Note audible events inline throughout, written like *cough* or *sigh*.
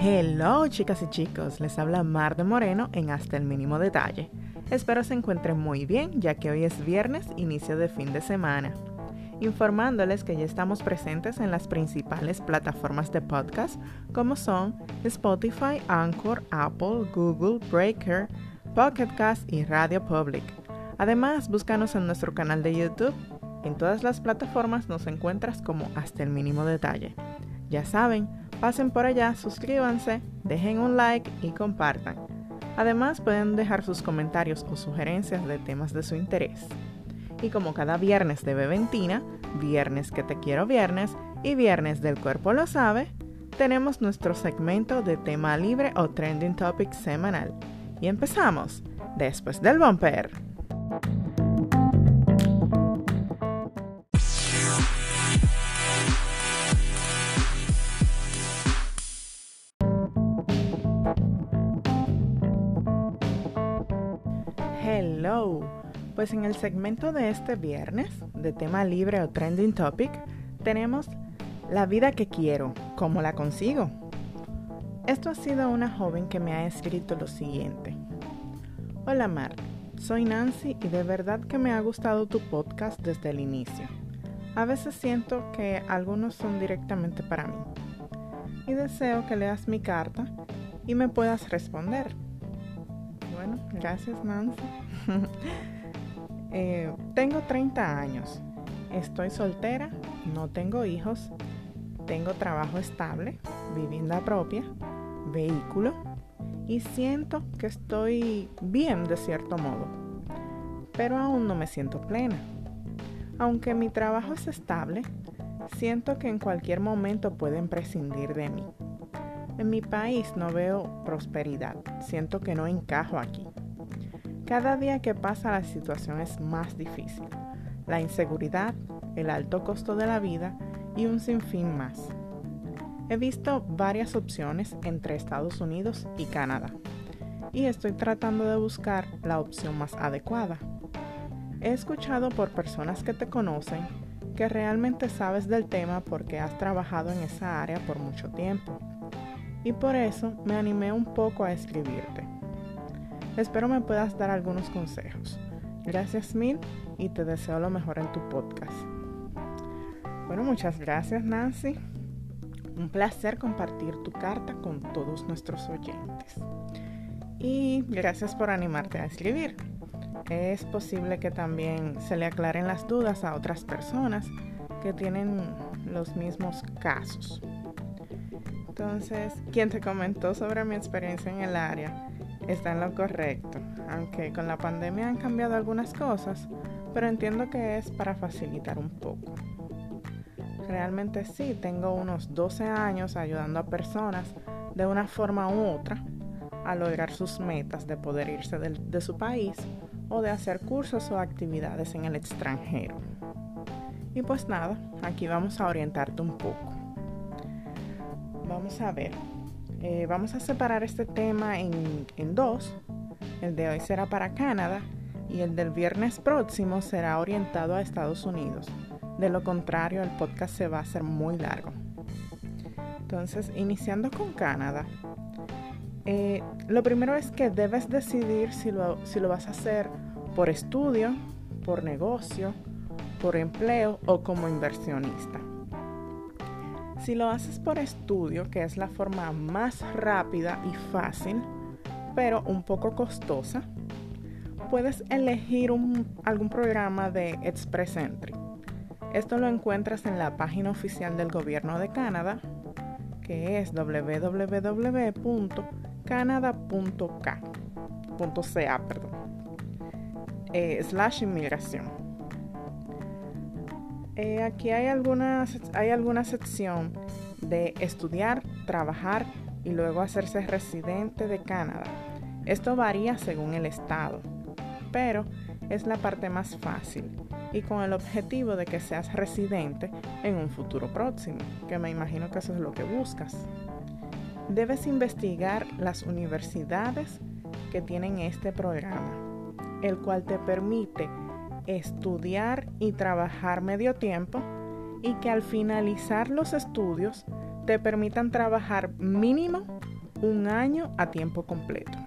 Hello chicas y chicos, les habla Mar de Moreno en Hasta el mínimo detalle. Espero se encuentren muy bien ya que hoy es viernes, inicio de fin de semana. Informándoles que ya estamos presentes en las principales plataformas de podcast como son Spotify, Anchor, Apple, Google, Breaker, Pocket Cast y Radio Public. Además, búscanos en nuestro canal de YouTube. En todas las plataformas nos encuentras como Hasta el mínimo detalle. Ya saben, Pasen por allá, suscríbanse, dejen un like y compartan. Además pueden dejar sus comentarios o sugerencias de temas de su interés. Y como cada viernes de Beventina, viernes que te quiero viernes y viernes del cuerpo lo sabe, tenemos nuestro segmento de tema libre o trending topic semanal. Y empezamos después del bumper. Pues en el segmento de este viernes, de tema libre o trending topic, tenemos la vida que quiero, ¿cómo la consigo? Esto ha sido una joven que me ha escrito lo siguiente. Hola Mar, soy Nancy y de verdad que me ha gustado tu podcast desde el inicio. A veces siento que algunos son directamente para mí. Y deseo que leas mi carta y me puedas responder. Bueno, gracias Nancy. *laughs* Eh, tengo 30 años. Estoy soltera, no tengo hijos, tengo trabajo estable, vivienda propia, vehículo y siento que estoy bien de cierto modo, pero aún no me siento plena. Aunque mi trabajo es estable, siento que en cualquier momento pueden prescindir de mí. En mi país no veo prosperidad, siento que no encajo aquí. Cada día que pasa la situación es más difícil. La inseguridad, el alto costo de la vida y un sinfín más. He visto varias opciones entre Estados Unidos y Canadá y estoy tratando de buscar la opción más adecuada. He escuchado por personas que te conocen que realmente sabes del tema porque has trabajado en esa área por mucho tiempo y por eso me animé un poco a escribirte. Espero me puedas dar algunos consejos. Gracias mil y te deseo lo mejor en tu podcast. Bueno, muchas gracias Nancy. Un placer compartir tu carta con todos nuestros oyentes. Y gracias por animarte a escribir. Es posible que también se le aclaren las dudas a otras personas que tienen los mismos casos. Entonces, quien te comentó sobre mi experiencia en el área está en lo correcto, aunque con la pandemia han cambiado algunas cosas, pero entiendo que es para facilitar un poco. Realmente sí, tengo unos 12 años ayudando a personas de una forma u otra a lograr sus metas de poder irse de, su país o de hacer cursos o actividades en el extranjero. Y pues nada, aquí vamos a orientarte un poco. Vamos a ver, eh, vamos a separar este tema en, dos. El de hoy será para Canadá y el del viernes próximo será orientado a Estados Unidos. De lo contrario, el podcast se va a hacer muy largo. Entonces, iniciando con Canadá, eh, lo primero es que debes decidir si lo, si lo vas a hacer por estudio, por negocio, por empleo o como inversionista. Si lo haces por estudio, que es la forma más rápida y fácil, pero un poco costosa, puedes elegir algún programa de Express Entry. Esto lo encuentras en la página oficial del gobierno de Canadá, que es www.canada.ca, perdón, eh, slash inmigración. Eh, aquí hay, hay alguna sección de estudiar, trabajar y luego hacerse residente de Canadá. Esto varía según el estado, pero es la parte más fácil y con el objetivo de que seas residente en un futuro próximo, que me imagino que eso es lo que buscas. Debes investigar las universidades que tienen este programa, el cual te permite estudiar y trabajar medio tiempo y que al finalizar los estudios te permitan trabajar mínimo un año a tiempo completo.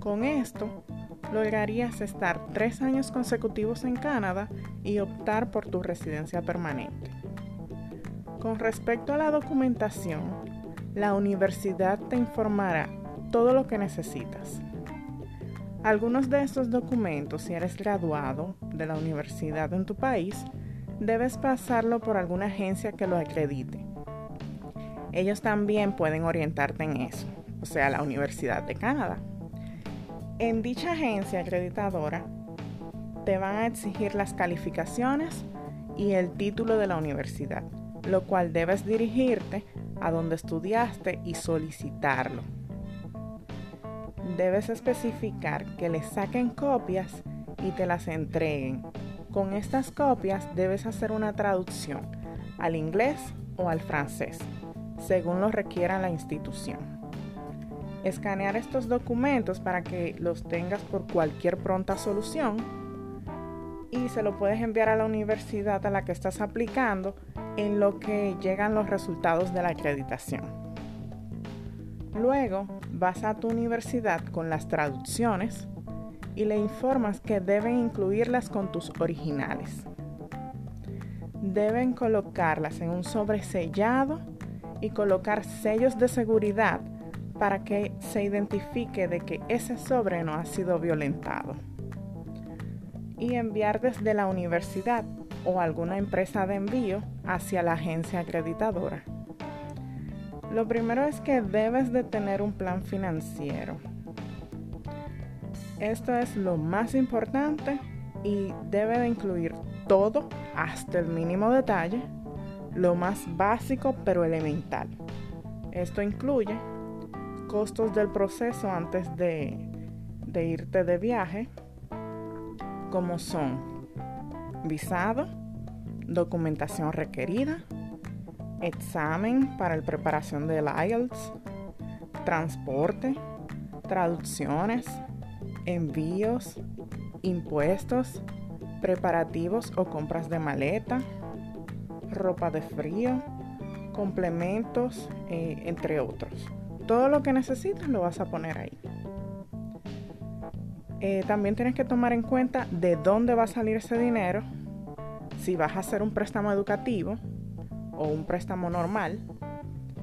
Con esto, lograrías estar tres años consecutivos en Canadá y optar por tu residencia permanente. Con respecto a la documentación, la universidad te informará todo lo que necesitas. Algunos de estos documentos, si eres graduado de la universidad en tu país, debes pasarlo por alguna agencia que lo acredite. Ellos también pueden orientarte en eso, o sea, la Universidad de Canadá. En dicha agencia acreditadora te van a exigir las calificaciones y el título de la universidad, lo cual debes dirigirte a donde estudiaste y solicitarlo. Debes especificar que le saquen copias y te las entreguen. Con estas copias debes hacer una traducción al inglés o al francés, según lo requiera la institución escanear estos documentos para que los tengas por cualquier pronta solución y se lo puedes enviar a la universidad a la que estás aplicando en lo que llegan los resultados de la acreditación. Luego vas a tu universidad con las traducciones y le informas que deben incluirlas con tus originales. Deben colocarlas en un sobresellado y colocar sellos de seguridad para que se identifique de que ese sobre no ha sido violentado. Y enviar desde la universidad o alguna empresa de envío hacia la agencia acreditadora. Lo primero es que debes de tener un plan financiero. Esto es lo más importante y debe de incluir todo hasta el mínimo detalle, lo más básico pero elemental. Esto incluye costos del proceso antes de, irte de viaje, como son visado, documentación requerida, examen para la preparación del IELTS, transporte, traducciones, envíos, impuestos, preparativos o compras de maleta, ropa de frío, complementos, eh, entre otros. Todo lo que necesitas lo vas a poner ahí. Eh, también tienes que tomar en cuenta de dónde va a salir ese dinero, si vas a hacer un préstamo educativo o un préstamo normal,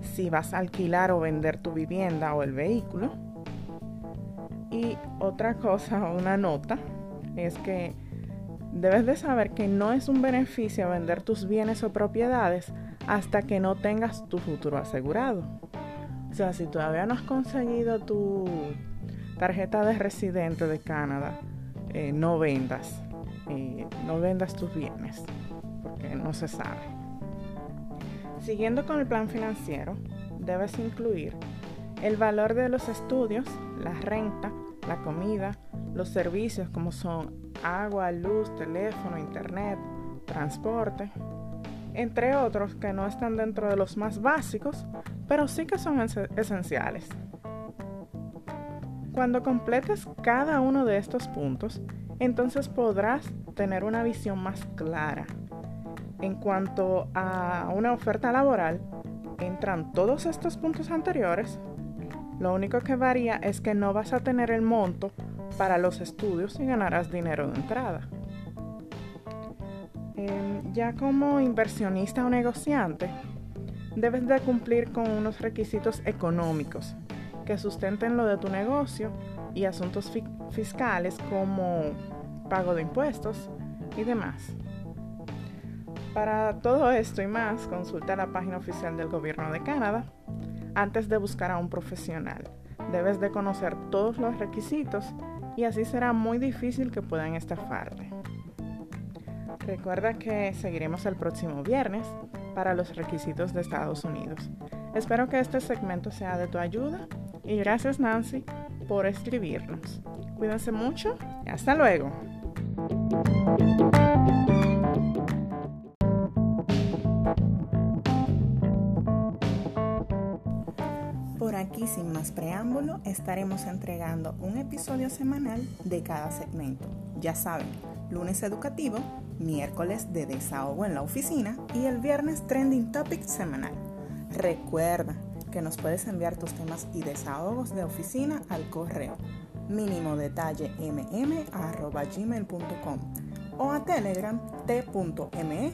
si vas a alquilar o vender tu vivienda o el vehículo. Y otra cosa, *laughs* una nota, es que debes de saber que no es un beneficio vender tus bienes o propiedades hasta que no tengas tu futuro asegurado. O sea, si todavía no has conseguido tu tarjeta de residente de Canadá, eh, no vendas, eh, no vendas tus bienes, porque no se sabe. Siguiendo con el plan financiero, debes incluir el valor de los estudios, la renta, la comida, los servicios como son agua, luz, teléfono, internet, transporte, entre otros que no están dentro de los más básicos, pero sí que son esenciales. Cuando completes cada uno de estos puntos, entonces podrás tener una visión más clara. En cuanto a una oferta laboral, entran todos estos puntos anteriores. Lo único que varía es que no vas a tener el monto para los estudios y ganarás dinero de entrada. Em, ya como inversionista o negociante, debes de cumplir con unos requisitos económicos que sustenten lo de tu negocio y asuntos fiscales como pago de impuestos y demás. Para todo esto y más, consulta la página oficial del Gobierno de Canadá antes de buscar a un profesional. Debes de conocer todos los requisitos y así será muy difícil que puedan estafarte. Recuerda que seguiremos el próximo viernes para los requisitos de Estados Unidos. Espero que este segmento sea de tu ayuda y gracias Nancy por escribirnos. Cuídense mucho y hasta luego. aquí, sin más preámbulo, estaremos entregando un episodio semanal de cada segmento. Ya saben, lunes educativo, miércoles de desahogo en la oficina y el viernes trending topic semanal. Recuerda que nos puedes enviar tus temas y desahogos de oficina al correo mínimo detalle mm@gmail.com o a telegram t.me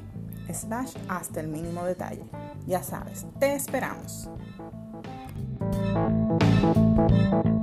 slash hasta el mínimo detalle. Ya sabes, te esperamos. Thank you.